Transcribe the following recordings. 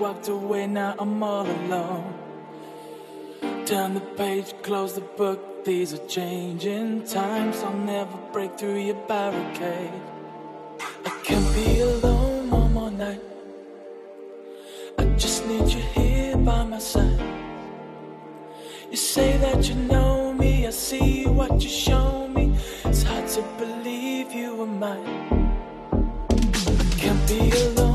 walked away, now I'm all alone. Turn the page, close the book. These are changing times. I'll never break through your barricade. I can't be alone one more night. I just need you here by my side. You say that you know me, I see what you show me. It's hard to believe you were mine can't be alone.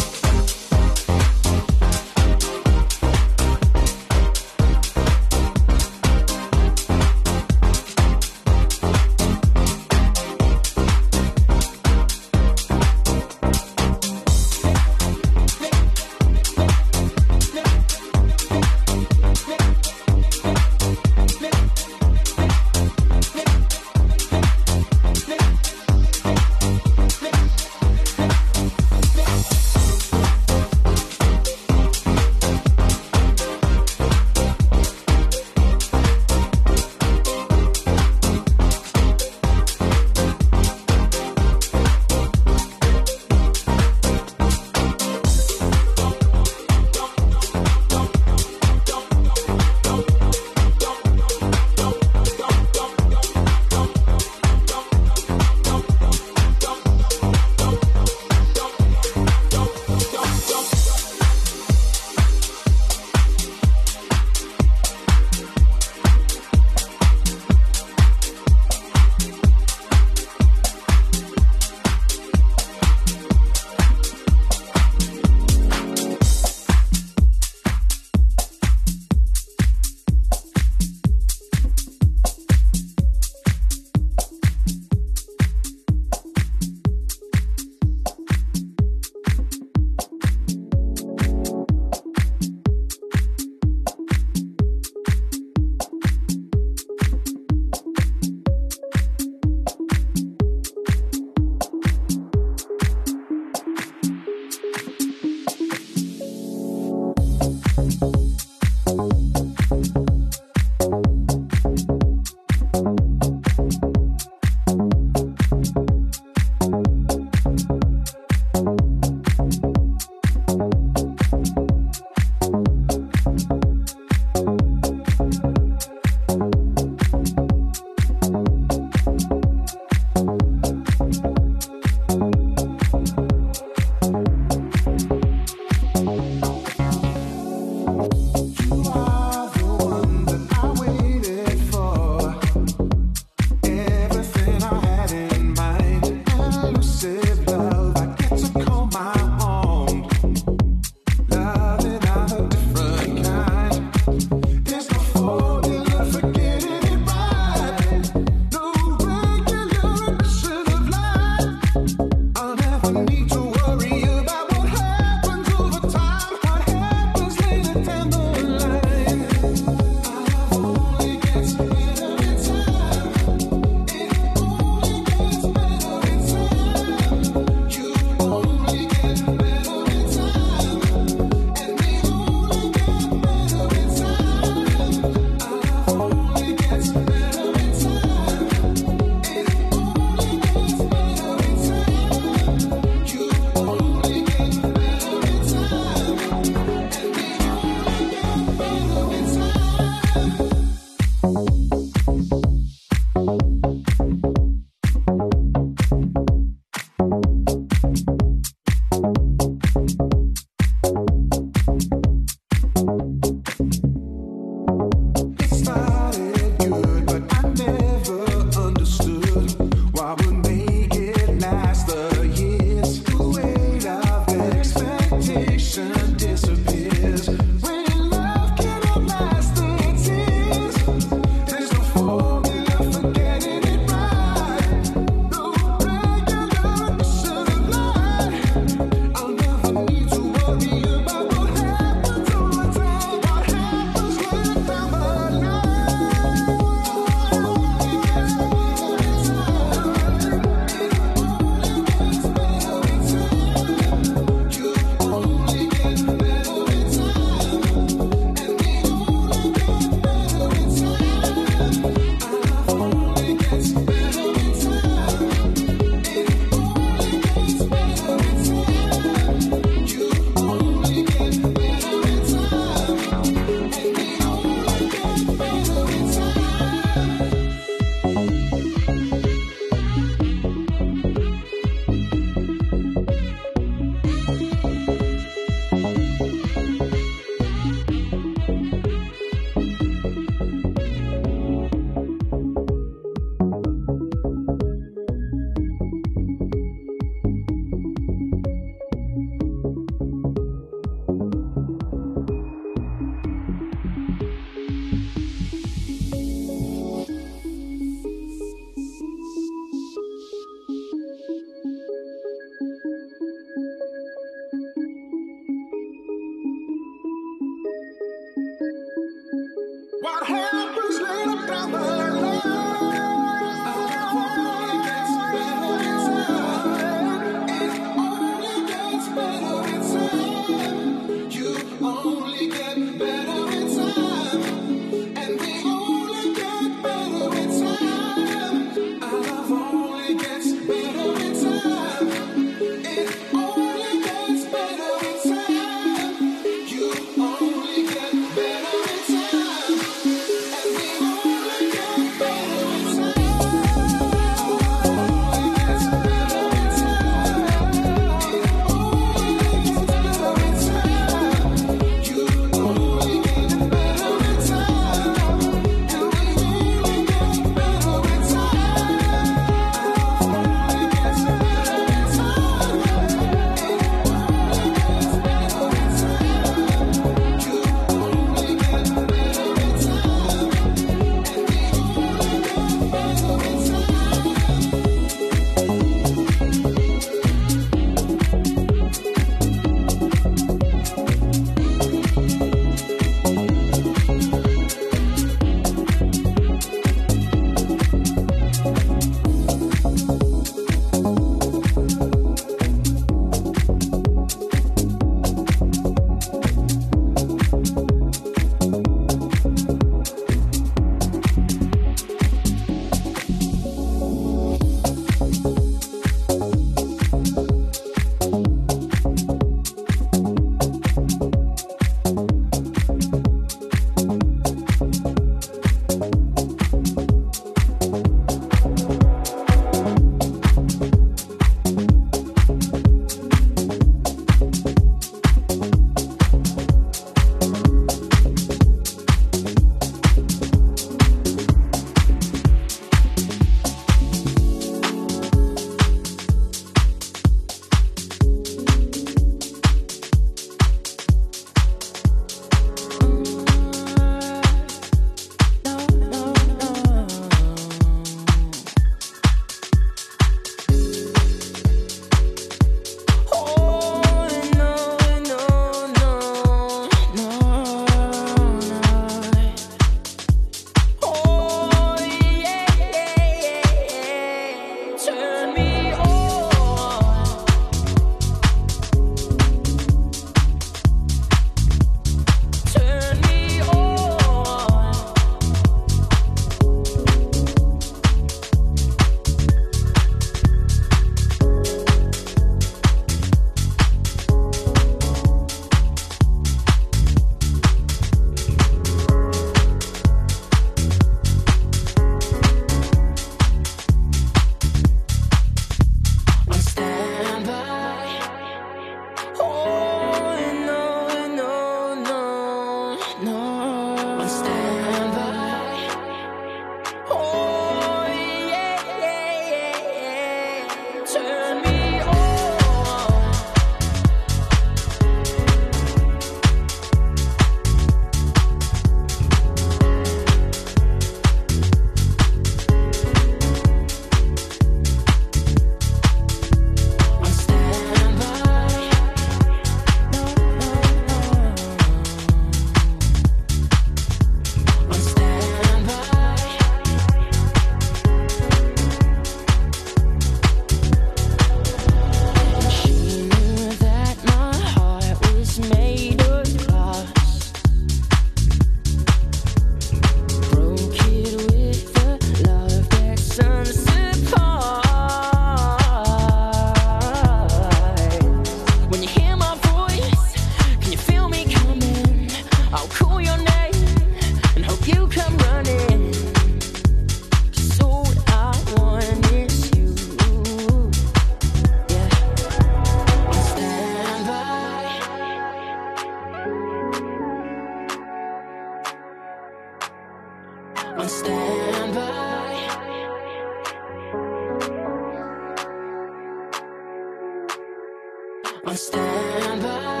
I stand by.